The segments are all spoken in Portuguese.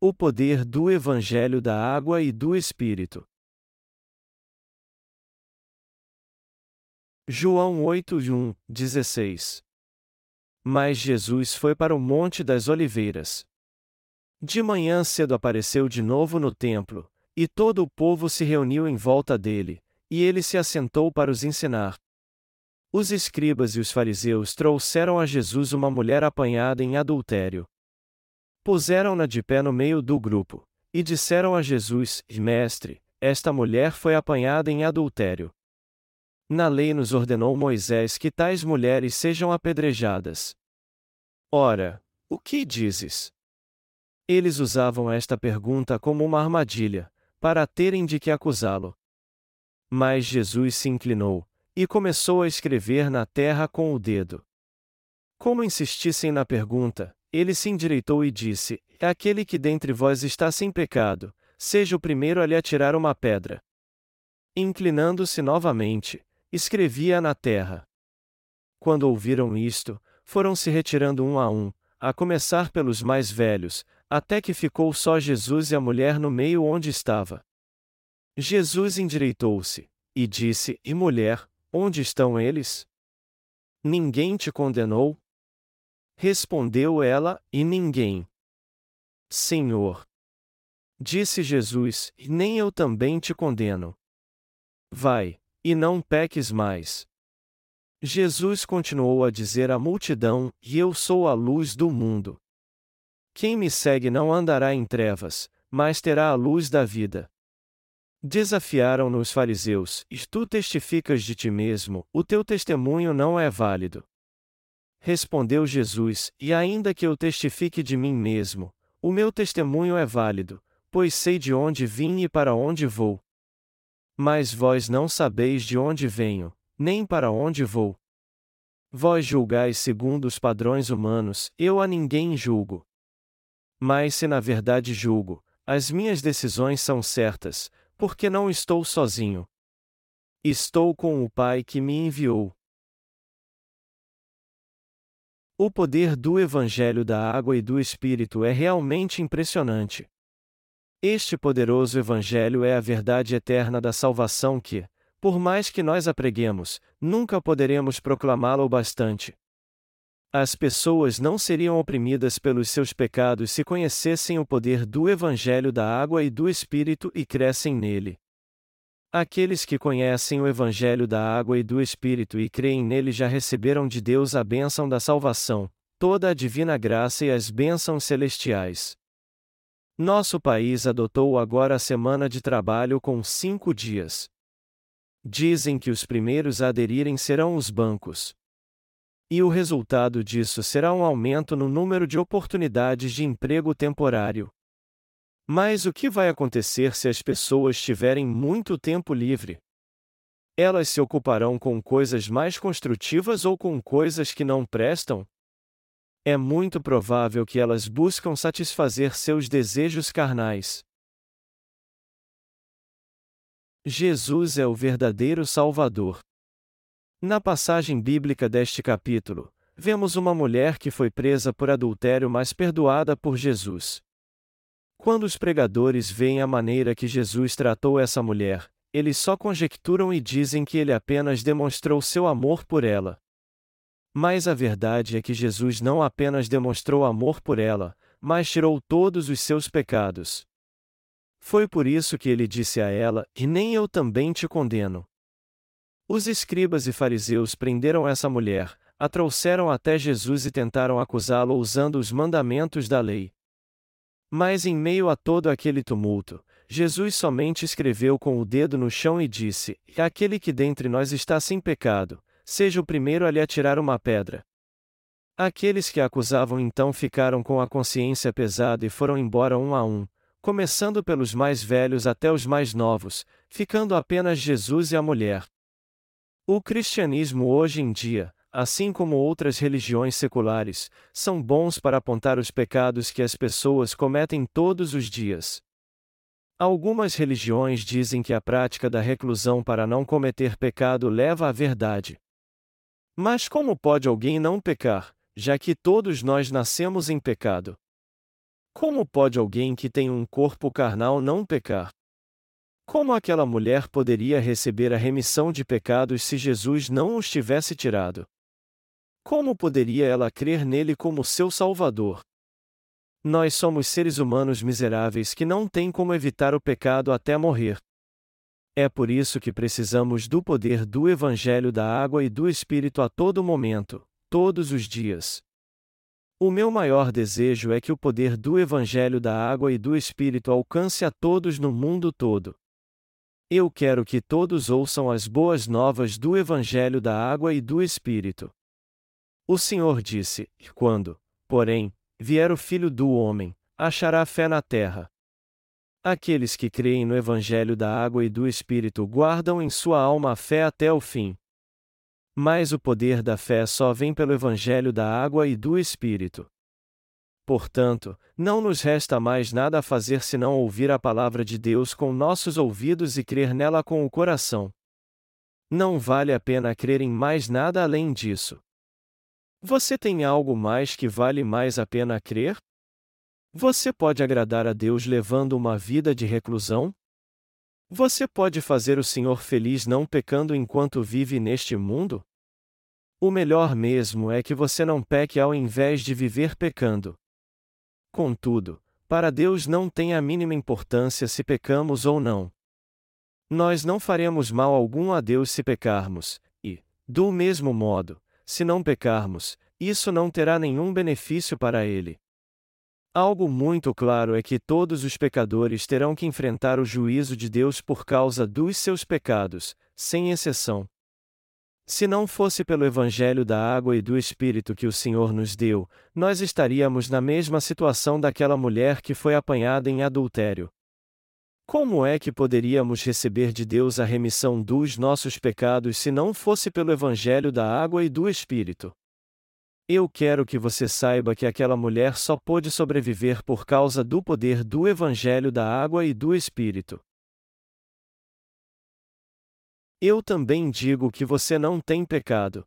O poder do Evangelho da Água e do Espírito. João 8, 1, 16 Mas Jesus foi para o Monte das Oliveiras. De manhã cedo apareceu de novo no templo, e todo o povo se reuniu em volta dele, e ele se assentou para os ensinar. Os escribas e os fariseus trouxeram a Jesus uma mulher apanhada em adultério. Puseram-na de pé no meio do grupo, e disseram a Jesus: Mestre, esta mulher foi apanhada em adultério. Na lei nos ordenou Moisés que tais mulheres sejam apedrejadas. Ora, o que dizes? Eles usavam esta pergunta como uma armadilha, para terem de que acusá-lo. Mas Jesus se inclinou, e começou a escrever na terra com o dedo. Como insistissem na pergunta, ele se endireitou e disse: É aquele que dentre vós está sem pecado, seja o primeiro a lhe atirar uma pedra. Inclinando-se novamente, escrevia na terra. Quando ouviram isto, foram se retirando um a um, a começar pelos mais velhos, até que ficou só Jesus e a mulher no meio onde estava. Jesus endireitou-se, e disse: E mulher, onde estão eles? Ninguém te condenou? Respondeu ela, e ninguém. Senhor. Disse Jesus, nem eu também te condeno. Vai, e não peques mais. Jesus continuou a dizer à multidão: E eu sou a luz do mundo. Quem me segue não andará em trevas, mas terá a luz da vida. Desafiaram-no os fariseus: E tu testificas de ti mesmo, o teu testemunho não é válido. Respondeu Jesus: E ainda que eu testifique de mim mesmo, o meu testemunho é válido, pois sei de onde vim e para onde vou. Mas vós não sabeis de onde venho, nem para onde vou. Vós julgais segundo os padrões humanos, eu a ninguém julgo. Mas se na verdade julgo, as minhas decisões são certas, porque não estou sozinho. Estou com o Pai que me enviou. O poder do Evangelho da Água e do Espírito é realmente impressionante. Este poderoso Evangelho é a verdade eterna da salvação que, por mais que nós a preguemos, nunca poderemos proclamá-la o bastante. As pessoas não seriam oprimidas pelos seus pecados se conhecessem o poder do Evangelho da Água e do Espírito e crescem nele. Aqueles que conhecem o Evangelho da água e do Espírito e creem nele já receberam de Deus a bênção da salvação, toda a divina graça e as bênçãos celestiais. Nosso país adotou agora a semana de trabalho com cinco dias. Dizem que os primeiros a aderirem serão os bancos. E o resultado disso será um aumento no número de oportunidades de emprego temporário. Mas o que vai acontecer se as pessoas tiverem muito tempo livre? Elas se ocuparão com coisas mais construtivas ou com coisas que não prestam? É muito provável que elas buscam satisfazer seus desejos carnais. Jesus é o verdadeiro Salvador. Na passagem bíblica deste capítulo, vemos uma mulher que foi presa por adultério mas perdoada por Jesus. Quando os pregadores veem a maneira que Jesus tratou essa mulher, eles só conjecturam e dizem que ele apenas demonstrou seu amor por ela. Mas a verdade é que Jesus não apenas demonstrou amor por ela, mas tirou todos os seus pecados. Foi por isso que ele disse a ela: E nem eu também te condeno. Os escribas e fariseus prenderam essa mulher, a trouxeram até Jesus e tentaram acusá-lo usando os mandamentos da lei. Mas em meio a todo aquele tumulto, Jesus somente escreveu com o dedo no chão e disse: Aquele que dentre nós está sem pecado, seja o primeiro a lhe atirar uma pedra. Aqueles que acusavam então ficaram com a consciência pesada e foram embora um a um, começando pelos mais velhos até os mais novos, ficando apenas Jesus e a mulher. O cristianismo hoje em dia, assim como outras religiões seculares, são bons para apontar os pecados que as pessoas cometem todos os dias. Algumas religiões dizem que a prática da reclusão para não cometer pecado leva à verdade. Mas como pode alguém não pecar, já que todos nós nascemos em pecado? Como pode alguém que tem um corpo carnal não pecar? Como aquela mulher poderia receber a remissão de pecados se Jesus não os tivesse tirado? Como poderia ela crer nele como seu Salvador? Nós somos seres humanos miseráveis que não têm como evitar o pecado até morrer. É por isso que precisamos do poder do Evangelho da Água e do Espírito a todo momento, todos os dias. O meu maior desejo é que o poder do Evangelho da Água e do Espírito alcance a todos no mundo todo. Eu quero que todos ouçam as boas novas do Evangelho da Água e do Espírito. O Senhor disse: Quando, porém, vier o Filho do Homem, achará fé na terra. Aqueles que creem no Evangelho da Água e do Espírito guardam em sua alma a fé até o fim. Mas o poder da fé só vem pelo Evangelho da Água e do Espírito. Portanto, não nos resta mais nada a fazer senão ouvir a palavra de Deus com nossos ouvidos e crer nela com o coração. Não vale a pena crer em mais nada além disso. Você tem algo mais que vale mais a pena crer? Você pode agradar a Deus levando uma vida de reclusão? Você pode fazer o Senhor feliz não pecando enquanto vive neste mundo? O melhor mesmo é que você não peque ao invés de viver pecando. Contudo, para Deus não tem a mínima importância se pecamos ou não. Nós não faremos mal algum a Deus se pecarmos, e, do mesmo modo, se não pecarmos, isso não terá nenhum benefício para Ele. Algo muito claro é que todos os pecadores terão que enfrentar o juízo de Deus por causa dos seus pecados, sem exceção. Se não fosse pelo Evangelho da água e do Espírito que o Senhor nos deu, nós estaríamos na mesma situação daquela mulher que foi apanhada em adultério. Como é que poderíamos receber de Deus a remissão dos nossos pecados se não fosse pelo Evangelho da água e do Espírito? Eu quero que você saiba que aquela mulher só pôde sobreviver por causa do poder do Evangelho da água e do Espírito. Eu também digo que você não tem pecado.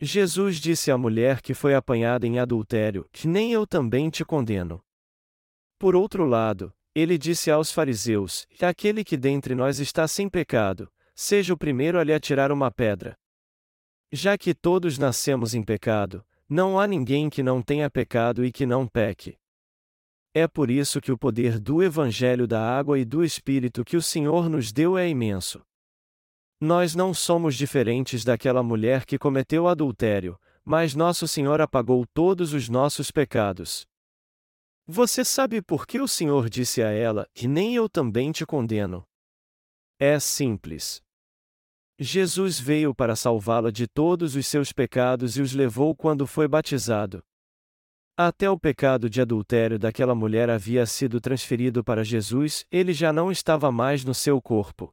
Jesus disse à mulher que foi apanhada em adultério: que Nem eu também te condeno. Por outro lado, ele disse aos fariseus: Aquele que dentre nós está sem pecado, seja o primeiro a lhe atirar uma pedra. Já que todos nascemos em pecado, não há ninguém que não tenha pecado e que não peque. É por isso que o poder do Evangelho da Água e do Espírito que o Senhor nos deu é imenso. Nós não somos diferentes daquela mulher que cometeu adultério, mas Nosso Senhor apagou todos os nossos pecados. Você sabe por que o Senhor disse a ela, que nem eu também te condeno? É simples. Jesus veio para salvá-la de todos os seus pecados e os levou quando foi batizado. Até o pecado de adultério daquela mulher havia sido transferido para Jesus, ele já não estava mais no seu corpo.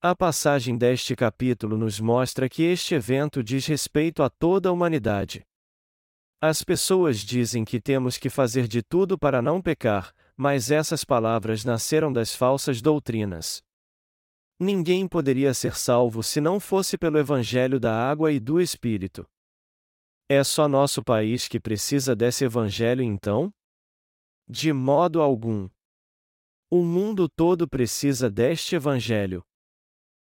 A passagem deste capítulo nos mostra que este evento diz respeito a toda a humanidade. As pessoas dizem que temos que fazer de tudo para não pecar, mas essas palavras nasceram das falsas doutrinas. Ninguém poderia ser salvo se não fosse pelo Evangelho da água e do Espírito. É só nosso país que precisa desse Evangelho então? De modo algum. O mundo todo precisa deste Evangelho.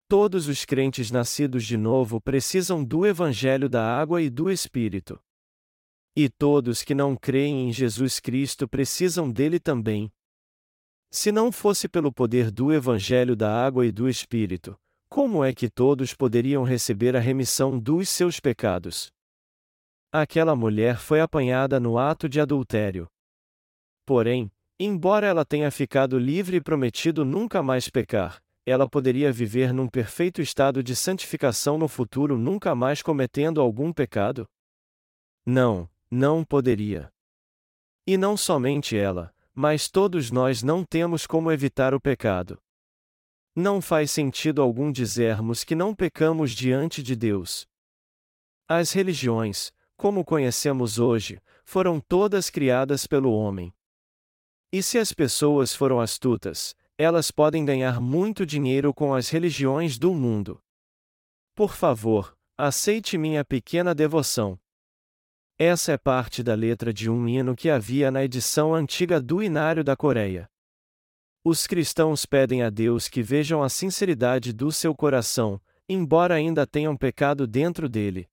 Todos os crentes nascidos de novo precisam do Evangelho da água e do Espírito. E todos que não creem em Jesus Cristo precisam dele também. Se não fosse pelo poder do Evangelho da água e do Espírito, como é que todos poderiam receber a remissão dos seus pecados? Aquela mulher foi apanhada no ato de adultério. Porém, embora ela tenha ficado livre e prometido nunca mais pecar, ela poderia viver num perfeito estado de santificação no futuro nunca mais cometendo algum pecado? Não, não poderia. E não somente ela, mas todos nós não temos como evitar o pecado. Não faz sentido algum dizermos que não pecamos diante de Deus. As religiões, como conhecemos hoje, foram todas criadas pelo homem. E se as pessoas foram astutas, elas podem ganhar muito dinheiro com as religiões do mundo. Por favor, aceite minha pequena devoção. Essa é parte da letra de um hino que havia na edição antiga do Inário da Coreia. Os cristãos pedem a Deus que vejam a sinceridade do seu coração, embora ainda tenham pecado dentro dele.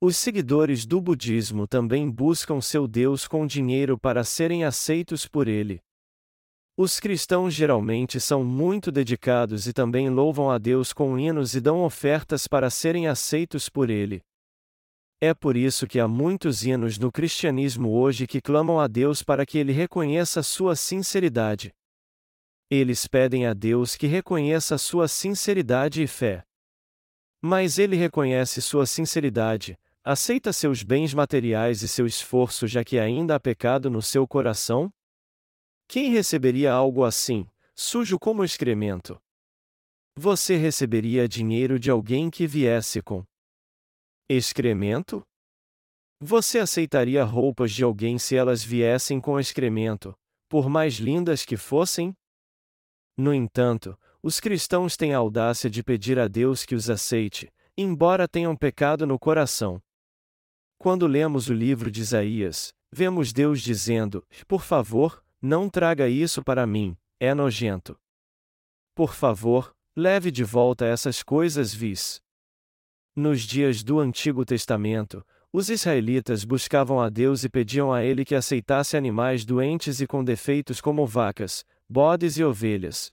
Os seguidores do budismo também buscam seu Deus com dinheiro para serem aceitos por ele. Os cristãos geralmente são muito dedicados e também louvam a Deus com hinos e dão ofertas para serem aceitos por ele. É por isso que há muitos hinos no cristianismo hoje que clamam a Deus para que ele reconheça sua sinceridade. Eles pedem a Deus que reconheça sua sinceridade e fé. Mas ele reconhece sua sinceridade, aceita seus bens materiais e seu esforço já que ainda há pecado no seu coração? Quem receberia algo assim, sujo como excremento? Você receberia dinheiro de alguém que viesse com Excremento? Você aceitaria roupas de alguém se elas viessem com excremento, por mais lindas que fossem? No entanto, os cristãos têm a audácia de pedir a Deus que os aceite, embora tenham pecado no coração. Quando lemos o livro de Isaías, vemos Deus dizendo: Por favor, não traga isso para mim, é nojento. Por favor, leve de volta essas coisas vis. Nos dias do Antigo Testamento, os israelitas buscavam a Deus e pediam a Ele que aceitasse animais doentes e com defeitos como vacas, bodes e ovelhas.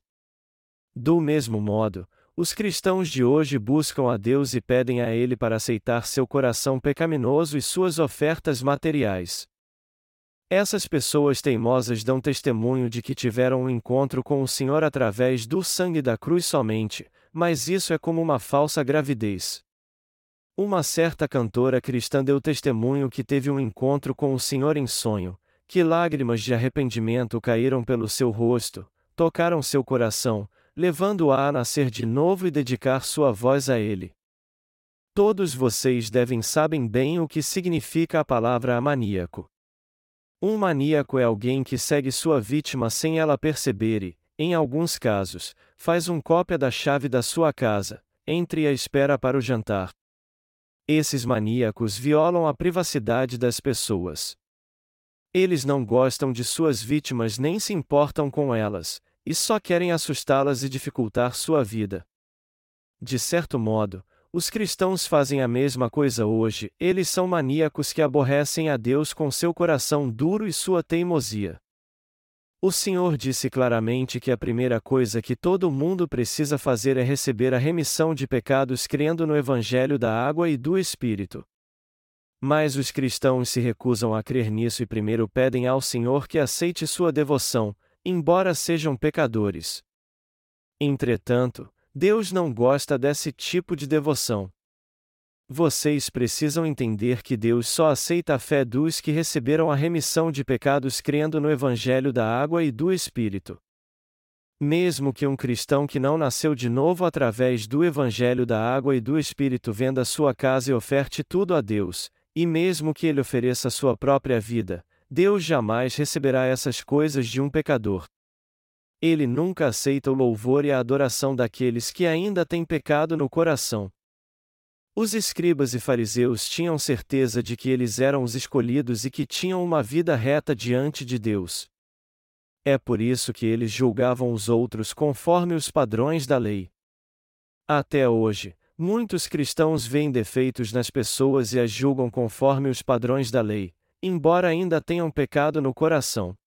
Do mesmo modo, os cristãos de hoje buscam a Deus e pedem a Ele para aceitar seu coração pecaminoso e suas ofertas materiais. Essas pessoas teimosas dão testemunho de que tiveram um encontro com o Senhor através do sangue da cruz somente, mas isso é como uma falsa gravidez. Uma certa cantora cristã deu testemunho que teve um encontro com o Senhor em sonho, que lágrimas de arrependimento caíram pelo seu rosto, tocaram seu coração, levando-a a nascer de novo e dedicar sua voz a Ele. Todos vocês devem sabem bem o que significa a palavra maníaco. Um maníaco é alguém que segue sua vítima sem ela perceber e, em alguns casos, faz um cópia da chave da sua casa, entre e a espera para o jantar. Esses maníacos violam a privacidade das pessoas. Eles não gostam de suas vítimas nem se importam com elas, e só querem assustá-las e dificultar sua vida. De certo modo, os cristãos fazem a mesma coisa hoje, eles são maníacos que aborrecem a Deus com seu coração duro e sua teimosia. O Senhor disse claramente que a primeira coisa que todo mundo precisa fazer é receber a remissão de pecados crendo no Evangelho da água e do Espírito. Mas os cristãos se recusam a crer nisso e primeiro pedem ao Senhor que aceite sua devoção, embora sejam pecadores. Entretanto, Deus não gosta desse tipo de devoção. Vocês precisam entender que Deus só aceita a fé dos que receberam a remissão de pecados crendo no Evangelho da água e do Espírito. Mesmo que um cristão que não nasceu de novo através do Evangelho da água e do Espírito venda sua casa e oferte tudo a Deus, e mesmo que ele ofereça sua própria vida, Deus jamais receberá essas coisas de um pecador. Ele nunca aceita o louvor e a adoração daqueles que ainda têm pecado no coração. Os escribas e fariseus tinham certeza de que eles eram os escolhidos e que tinham uma vida reta diante de Deus. É por isso que eles julgavam os outros conforme os padrões da lei. Até hoje, muitos cristãos veem defeitos nas pessoas e as julgam conforme os padrões da lei, embora ainda tenham pecado no coração.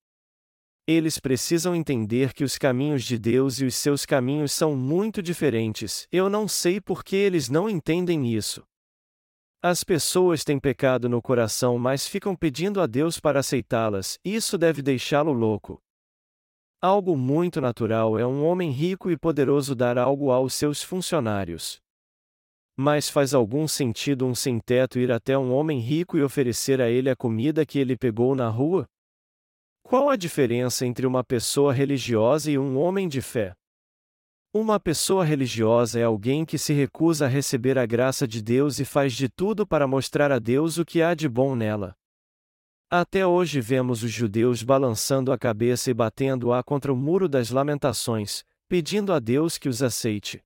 Eles precisam entender que os caminhos de Deus e os seus caminhos são muito diferentes. Eu não sei por que eles não entendem isso. As pessoas têm pecado no coração, mas ficam pedindo a Deus para aceitá-las, isso deve deixá-lo louco. Algo muito natural é um homem rico e poderoso dar algo aos seus funcionários. Mas faz algum sentido um sem-teto ir até um homem rico e oferecer a ele a comida que ele pegou na rua? Qual a diferença entre uma pessoa religiosa e um homem de fé? Uma pessoa religiosa é alguém que se recusa a receber a graça de Deus e faz de tudo para mostrar a Deus o que há de bom nela. Até hoje vemos os judeus balançando a cabeça e batendo-a contra o muro das lamentações, pedindo a Deus que os aceite.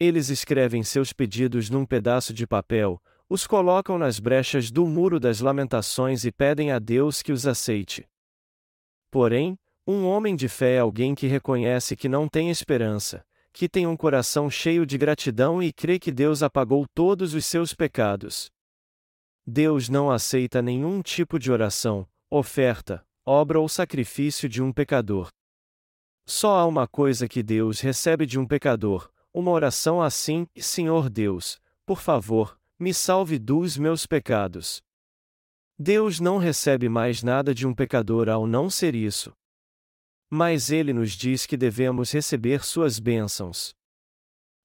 Eles escrevem seus pedidos num pedaço de papel, os colocam nas brechas do muro das lamentações e pedem a Deus que os aceite. Porém, um homem de fé é alguém que reconhece que não tem esperança, que tem um coração cheio de gratidão e crê que Deus apagou todos os seus pecados. Deus não aceita nenhum tipo de oração, oferta, obra ou sacrifício de um pecador. Só há uma coisa que Deus recebe de um pecador: uma oração assim: Senhor Deus, por favor, me salve dos meus pecados. Deus não recebe mais nada de um pecador ao não ser isso. Mas ele nos diz que devemos receber suas bênçãos.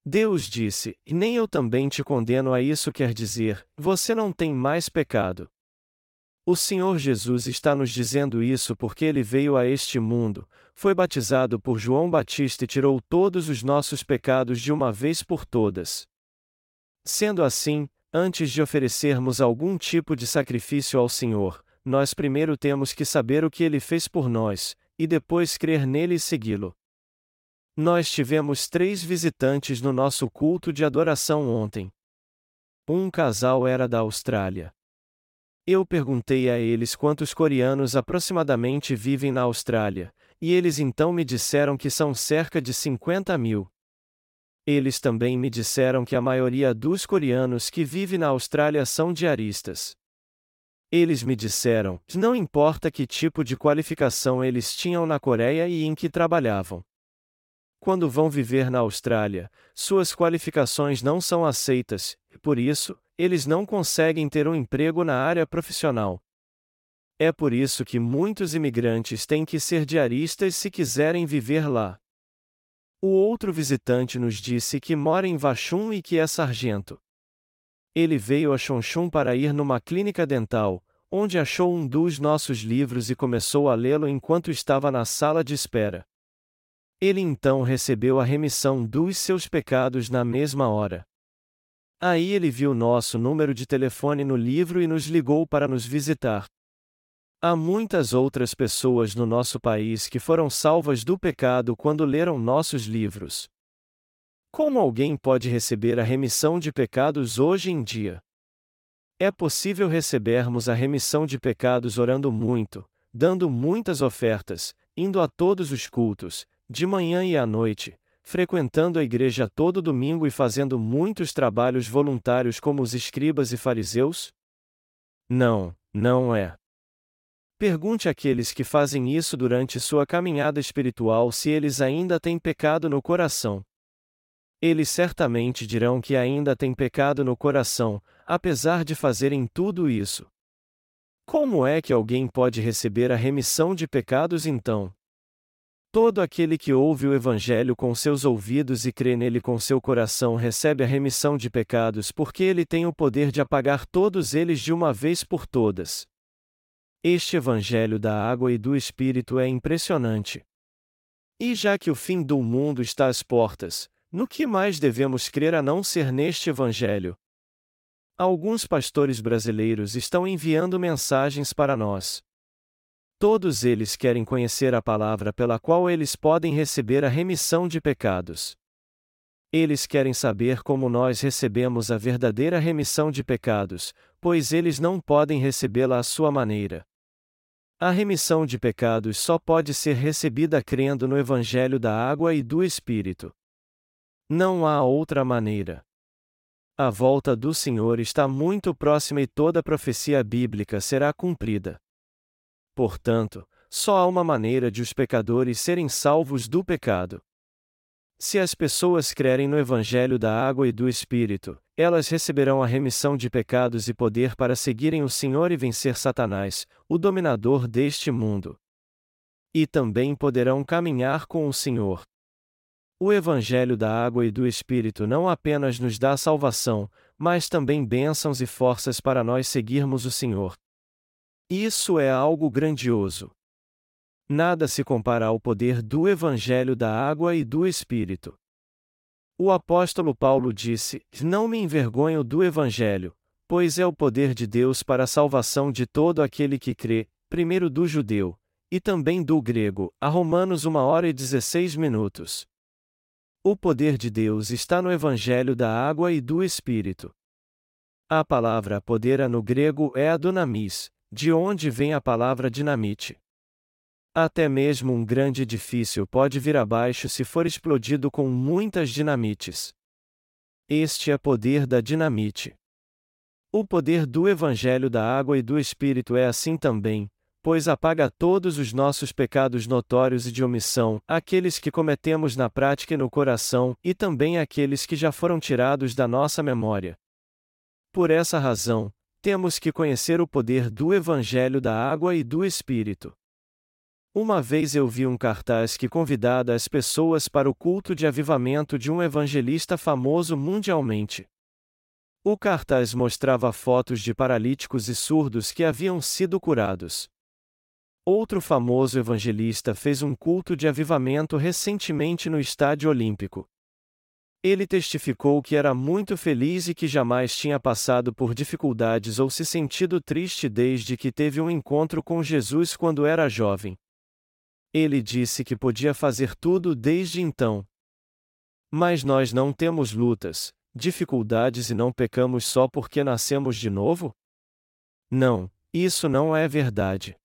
Deus disse: E nem eu também te condeno a isso, quer dizer, você não tem mais pecado. O Senhor Jesus está nos dizendo isso porque ele veio a este mundo, foi batizado por João Batista e tirou todos os nossos pecados de uma vez por todas. Sendo assim, antes de oferecermos algum tipo de sacrifício ao Senhor, nós primeiro temos que saber o que ele fez por nós, e depois crer nele e segui-lo. Nós tivemos três visitantes no nosso culto de adoração ontem. Um casal era da Austrália. Eu perguntei a eles quantos coreanos aproximadamente vivem na Austrália, e eles então me disseram que são cerca de 50 mil. Eles também me disseram que a maioria dos coreanos que vive na Austrália são diaristas. Eles me disseram, não importa que tipo de qualificação eles tinham na Coreia e em que trabalhavam. Quando vão viver na Austrália, suas qualificações não são aceitas, e por isso, eles não conseguem ter um emprego na área profissional. É por isso que muitos imigrantes têm que ser diaristas se quiserem viver lá. O outro visitante nos disse que mora em Vachum e que é sargento. Ele veio a Chonchun para ir numa clínica dental, onde achou um dos nossos livros e começou a lê-lo enquanto estava na sala de espera. Ele então recebeu a remissão dos seus pecados na mesma hora. Aí ele viu nosso número de telefone no livro e nos ligou para nos visitar. Há muitas outras pessoas no nosso país que foram salvas do pecado quando leram nossos livros. Como alguém pode receber a remissão de pecados hoje em dia? É possível recebermos a remissão de pecados orando muito, dando muitas ofertas, indo a todos os cultos, de manhã e à noite, frequentando a igreja todo domingo e fazendo muitos trabalhos voluntários como os escribas e fariseus? Não, não é. Pergunte àqueles que fazem isso durante sua caminhada espiritual se eles ainda têm pecado no coração. Eles certamente dirão que ainda têm pecado no coração, apesar de fazerem tudo isso. Como é que alguém pode receber a remissão de pecados então? Todo aquele que ouve o Evangelho com seus ouvidos e crê nele com seu coração recebe a remissão de pecados porque ele tem o poder de apagar todos eles de uma vez por todas. Este Evangelho da água e do Espírito é impressionante. E já que o fim do mundo está às portas, no que mais devemos crer a não ser neste Evangelho? Alguns pastores brasileiros estão enviando mensagens para nós. Todos eles querem conhecer a palavra pela qual eles podem receber a remissão de pecados. Eles querem saber como nós recebemos a verdadeira remissão de pecados, pois eles não podem recebê-la à sua maneira. A remissão de pecados só pode ser recebida crendo no Evangelho da Água e do Espírito. Não há outra maneira. A volta do Senhor está muito próxima e toda profecia bíblica será cumprida. Portanto, só há uma maneira de os pecadores serem salvos do pecado. Se as pessoas crerem no Evangelho da água e do Espírito, elas receberão a remissão de pecados e poder para seguirem o Senhor e vencer Satanás, o dominador deste mundo. E também poderão caminhar com o Senhor. O Evangelho da Água e do Espírito não apenas nos dá salvação, mas também bênçãos e forças para nós seguirmos o Senhor. Isso é algo grandioso. Nada se compara ao poder do Evangelho da Água e do Espírito. O apóstolo Paulo disse: Não me envergonho do Evangelho, pois é o poder de Deus para a salvação de todo aquele que crê, primeiro do judeu, e também do grego, a Romanos 1 hora e 16 minutos. O poder de Deus está no Evangelho da água e do Espírito. A palavra poder no grego é a dunamis, de onde vem a palavra dinamite. Até mesmo um grande edifício pode vir abaixo se for explodido com muitas dinamites. Este é poder da dinamite. O poder do Evangelho da Água e do Espírito é assim também, pois apaga todos os nossos pecados notórios e de omissão, aqueles que cometemos na prática e no coração, e também aqueles que já foram tirados da nossa memória. Por essa razão, temos que conhecer o poder do Evangelho da Água e do Espírito. Uma vez eu vi um cartaz que convidava as pessoas para o culto de avivamento de um evangelista famoso mundialmente. O cartaz mostrava fotos de paralíticos e surdos que haviam sido curados. Outro famoso evangelista fez um culto de avivamento recentemente no Estádio Olímpico. Ele testificou que era muito feliz e que jamais tinha passado por dificuldades ou se sentido triste desde que teve um encontro com Jesus quando era jovem. Ele disse que podia fazer tudo desde então. Mas nós não temos lutas, dificuldades e não pecamos só porque nascemos de novo? Não, isso não é verdade.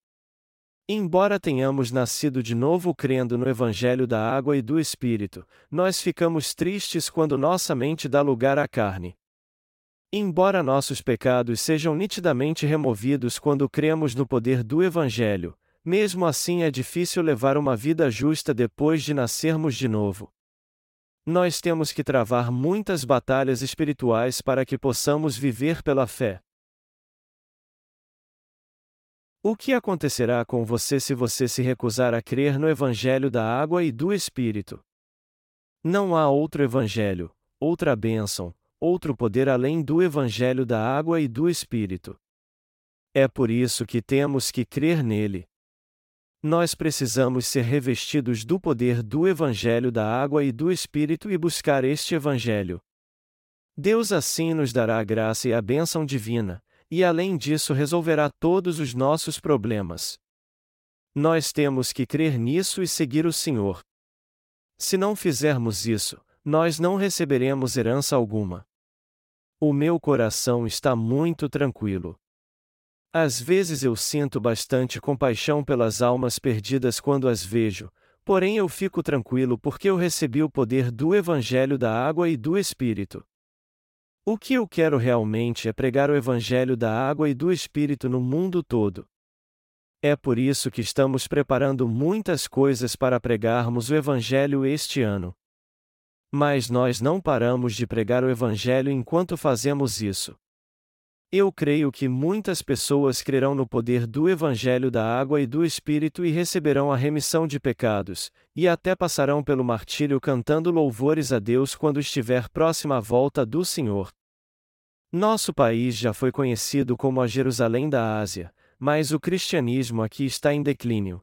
Embora tenhamos nascido de novo crendo no Evangelho da Água e do Espírito, nós ficamos tristes quando nossa mente dá lugar à carne. Embora nossos pecados sejam nitidamente removidos quando cremos no poder do Evangelho, mesmo assim é difícil levar uma vida justa depois de nascermos de novo. Nós temos que travar muitas batalhas espirituais para que possamos viver pela fé. O que acontecerá com você se você se recusar a crer no Evangelho da água e do Espírito? Não há outro Evangelho, outra bênção, outro poder além do Evangelho da água e do Espírito. É por isso que temos que crer nele. Nós precisamos ser revestidos do poder do Evangelho da água e do Espírito e buscar este Evangelho. Deus assim nos dará a graça e a bênção divina, e além disso resolverá todos os nossos problemas. Nós temos que crer nisso e seguir o Senhor. Se não fizermos isso, nós não receberemos herança alguma. O meu coração está muito tranquilo. Às vezes eu sinto bastante compaixão pelas almas perdidas quando as vejo, porém eu fico tranquilo porque eu recebi o poder do Evangelho da Água e do Espírito. O que eu quero realmente é pregar o Evangelho da água e do Espírito no mundo todo. É por isso que estamos preparando muitas coisas para pregarmos o Evangelho este ano. Mas nós não paramos de pregar o Evangelho enquanto fazemos isso. Eu creio que muitas pessoas crerão no poder do Evangelho da água e do Espírito e receberão a remissão de pecados, e até passarão pelo martírio cantando louvores a Deus quando estiver próxima à volta do Senhor. Nosso país já foi conhecido como a Jerusalém da Ásia, mas o cristianismo aqui está em declínio.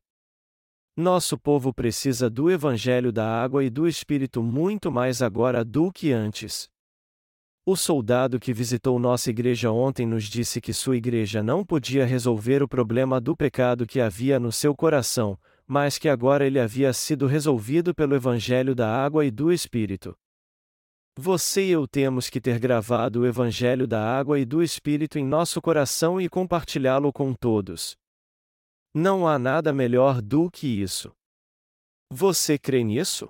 Nosso povo precisa do Evangelho da água e do Espírito muito mais agora do que antes. O soldado que visitou nossa igreja ontem nos disse que sua igreja não podia resolver o problema do pecado que havia no seu coração, mas que agora ele havia sido resolvido pelo Evangelho da água e do Espírito. Você e eu temos que ter gravado o Evangelho da água e do Espírito em nosso coração e compartilhá-lo com todos. Não há nada melhor do que isso. Você crê nisso?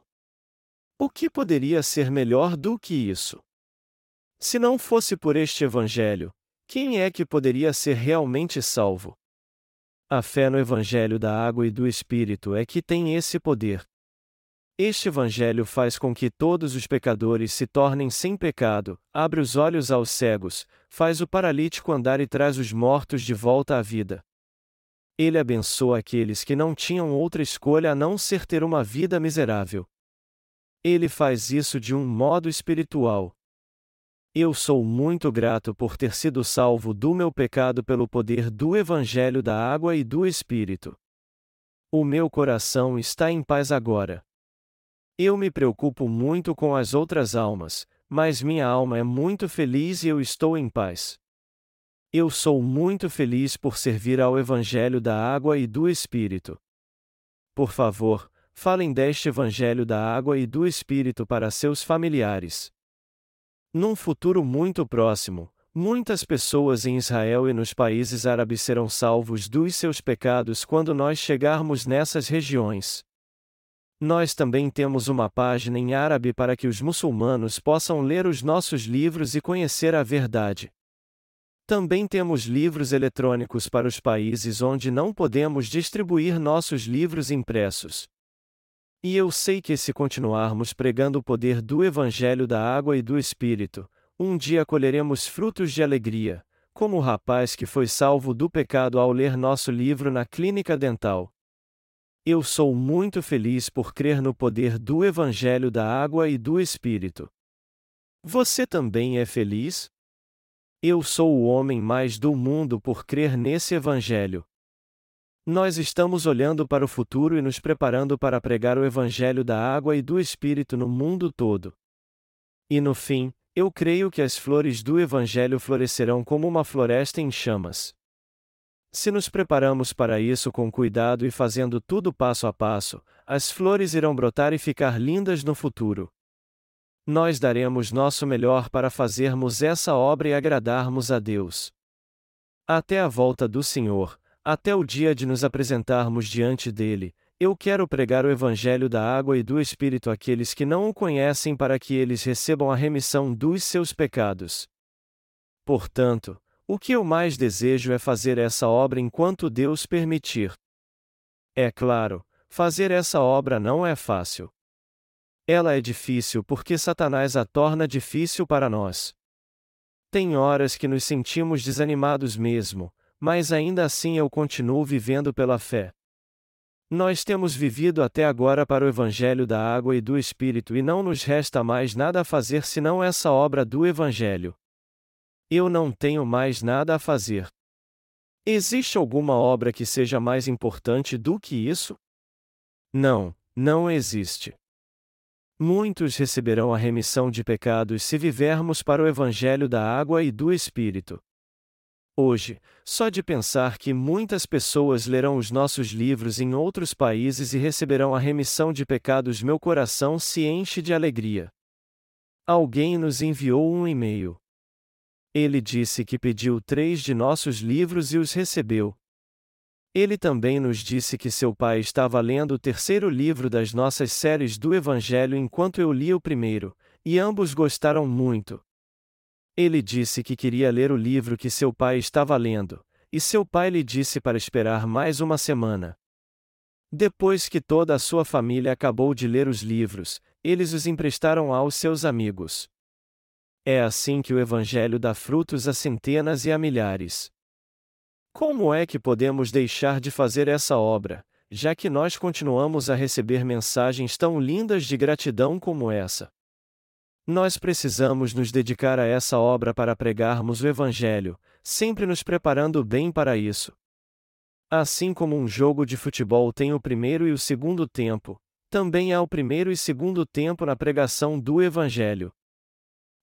O que poderia ser melhor do que isso? Se não fosse por este Evangelho, quem é que poderia ser realmente salvo? A fé no Evangelho da água e do Espírito é que tem esse poder. Este Evangelho faz com que todos os pecadores se tornem sem pecado, abre os olhos aos cegos, faz o paralítico andar e traz os mortos de volta à vida. Ele abençoa aqueles que não tinham outra escolha a não ser ter uma vida miserável. Ele faz isso de um modo espiritual. Eu sou muito grato por ter sido salvo do meu pecado pelo poder do Evangelho da Água e do Espírito. O meu coração está em paz agora. Eu me preocupo muito com as outras almas, mas minha alma é muito feliz e eu estou em paz. Eu sou muito feliz por servir ao Evangelho da Água e do Espírito. Por favor, falem deste Evangelho da Água e do Espírito para seus familiares. Num futuro muito próximo, Muitas pessoas em Israel e nos países árabes serão salvos dos seus pecados quando nós chegarmos nessas regiões. Nós também temos uma página em árabe para que os muçulmanos possam ler os nossos livros e conhecer a verdade. Também temos livros eletrônicos para os países onde não podemos distribuir nossos livros impressos. E eu sei que se continuarmos pregando o poder do Evangelho da Água e do Espírito, um dia colheremos frutos de alegria, como o rapaz que foi salvo do pecado ao ler nosso livro na clínica dental. Eu sou muito feliz por crer no poder do Evangelho da Água e do Espírito. Você também é feliz? Eu sou o homem mais do mundo por crer nesse Evangelho. Nós estamos olhando para o futuro e nos preparando para pregar o Evangelho da Água e do Espírito no mundo todo. E no fim, eu creio que as flores do Evangelho florescerão como uma floresta em chamas. Se nos preparamos para isso com cuidado e fazendo tudo passo a passo, as flores irão brotar e ficar lindas no futuro. Nós daremos nosso melhor para fazermos essa obra e agradarmos a Deus. Até a volta do Senhor, até o dia de nos apresentarmos diante dele, eu quero pregar o Evangelho da água e do Espírito àqueles que não o conhecem para que eles recebam a remissão dos seus pecados. Portanto, o que eu mais desejo é fazer essa obra enquanto Deus permitir. É claro, fazer essa obra não é fácil. Ela é difícil porque Satanás a torna difícil para nós. Tem horas que nos sentimos desanimados mesmo, mas ainda assim eu continuo vivendo pela fé. Nós temos vivido até agora para o Evangelho da Água e do Espírito e não nos resta mais nada a fazer senão essa obra do Evangelho. Eu não tenho mais nada a fazer. Existe alguma obra que seja mais importante do que isso? Não, não existe. Muitos receberão a remissão de pecados se vivermos para o Evangelho da Água e do Espírito. Hoje, só de pensar que muitas pessoas lerão os nossos livros em outros países e receberão a remissão de pecados, meu coração se enche de alegria. Alguém nos enviou um e-mail. Ele disse que pediu três de nossos livros e os recebeu. Ele também nos disse que seu pai estava lendo o terceiro livro das nossas séries do Evangelho enquanto eu lia o primeiro, e ambos gostaram muito. Ele disse que queria ler o livro que seu pai estava lendo, e seu pai lhe disse para esperar mais uma semana. Depois que toda a sua família acabou de ler os livros, eles os emprestaram aos seus amigos. É assim que o Evangelho dá frutos a centenas e a milhares. Como é que podemos deixar de fazer essa obra, já que nós continuamos a receber mensagens tão lindas de gratidão como essa? Nós precisamos nos dedicar a essa obra para pregarmos o Evangelho, sempre nos preparando bem para isso. Assim como um jogo de futebol tem o primeiro e o segundo tempo, também há o primeiro e segundo tempo na pregação do Evangelho.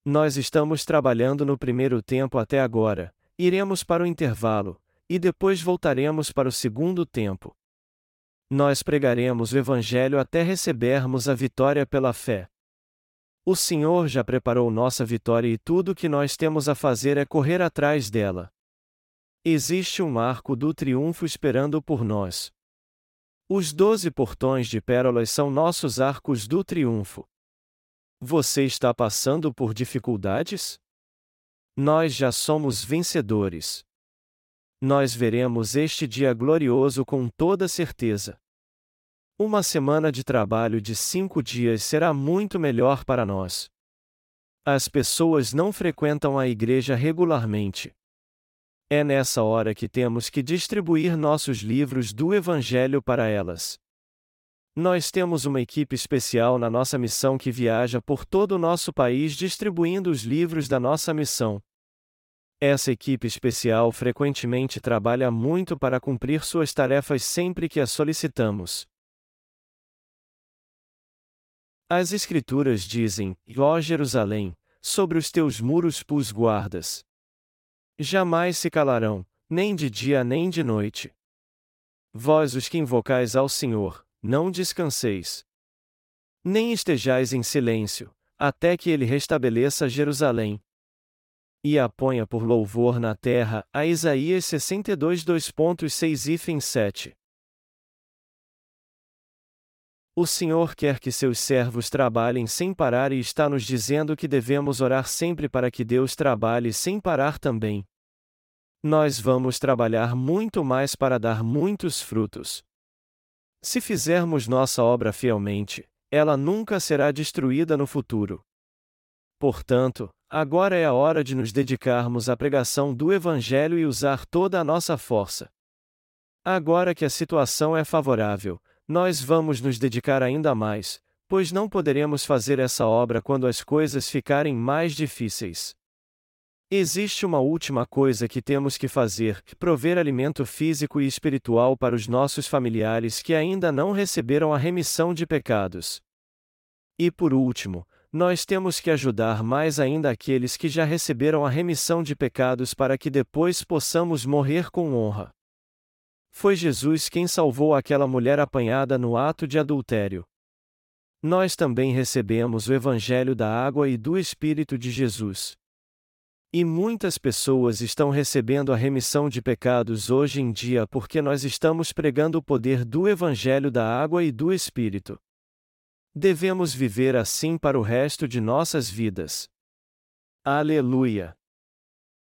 Nós estamos trabalhando no primeiro tempo até agora, iremos para o intervalo, e depois voltaremos para o segundo tempo. Nós pregaremos o Evangelho até recebermos a vitória pela fé. O Senhor já preparou nossa vitória e tudo o que nós temos a fazer é correr atrás dela. Existe um arco do triunfo esperando por nós. Os doze portões de pérolas são nossos arcos do triunfo. Você está passando por dificuldades? Nós já somos vencedores. Nós veremos este dia glorioso com toda certeza. Uma semana de trabalho de cinco dias será muito melhor para nós. As pessoas não frequentam a igreja regularmente. É nessa hora que temos que distribuir nossos livros do Evangelho para elas. Nós temos uma equipe especial na nossa missão que viaja por todo o nosso país distribuindo os livros da nossa missão. Essa equipe especial frequentemente trabalha muito para cumprir suas tarefas sempre que a solicitamos. As Escrituras dizem: Ó Jerusalém, sobre os teus muros pus guardas. Jamais se calarão, nem de dia nem de noite. Vós os que invocais ao Senhor, não descanseis. Nem estejais em silêncio, até que ele restabeleça Jerusalém. e a ponha por louvor na terra. A Isaías 62 2.6 e 7. O Senhor quer que seus servos trabalhem sem parar e está nos dizendo que devemos orar sempre para que Deus trabalhe sem parar também. Nós vamos trabalhar muito mais para dar muitos frutos. Se fizermos nossa obra fielmente, ela nunca será destruída no futuro. Portanto, agora é a hora de nos dedicarmos à pregação do Evangelho e usar toda a nossa força. Agora que a situação é favorável, nós vamos nos dedicar ainda mais, pois não poderemos fazer essa obra quando as coisas ficarem mais difíceis. Existe uma última coisa que temos que fazer: prover alimento físico e espiritual para os nossos familiares que ainda não receberam a remissão de pecados. E por último, nós temos que ajudar mais ainda aqueles que já receberam a remissão de pecados para que depois possamos morrer com honra. Foi Jesus quem salvou aquela mulher apanhada no ato de adultério. Nós também recebemos o Evangelho da água e do Espírito de Jesus. E muitas pessoas estão recebendo a remissão de pecados hoje em dia porque nós estamos pregando o poder do Evangelho da água e do Espírito. Devemos viver assim para o resto de nossas vidas. Aleluia!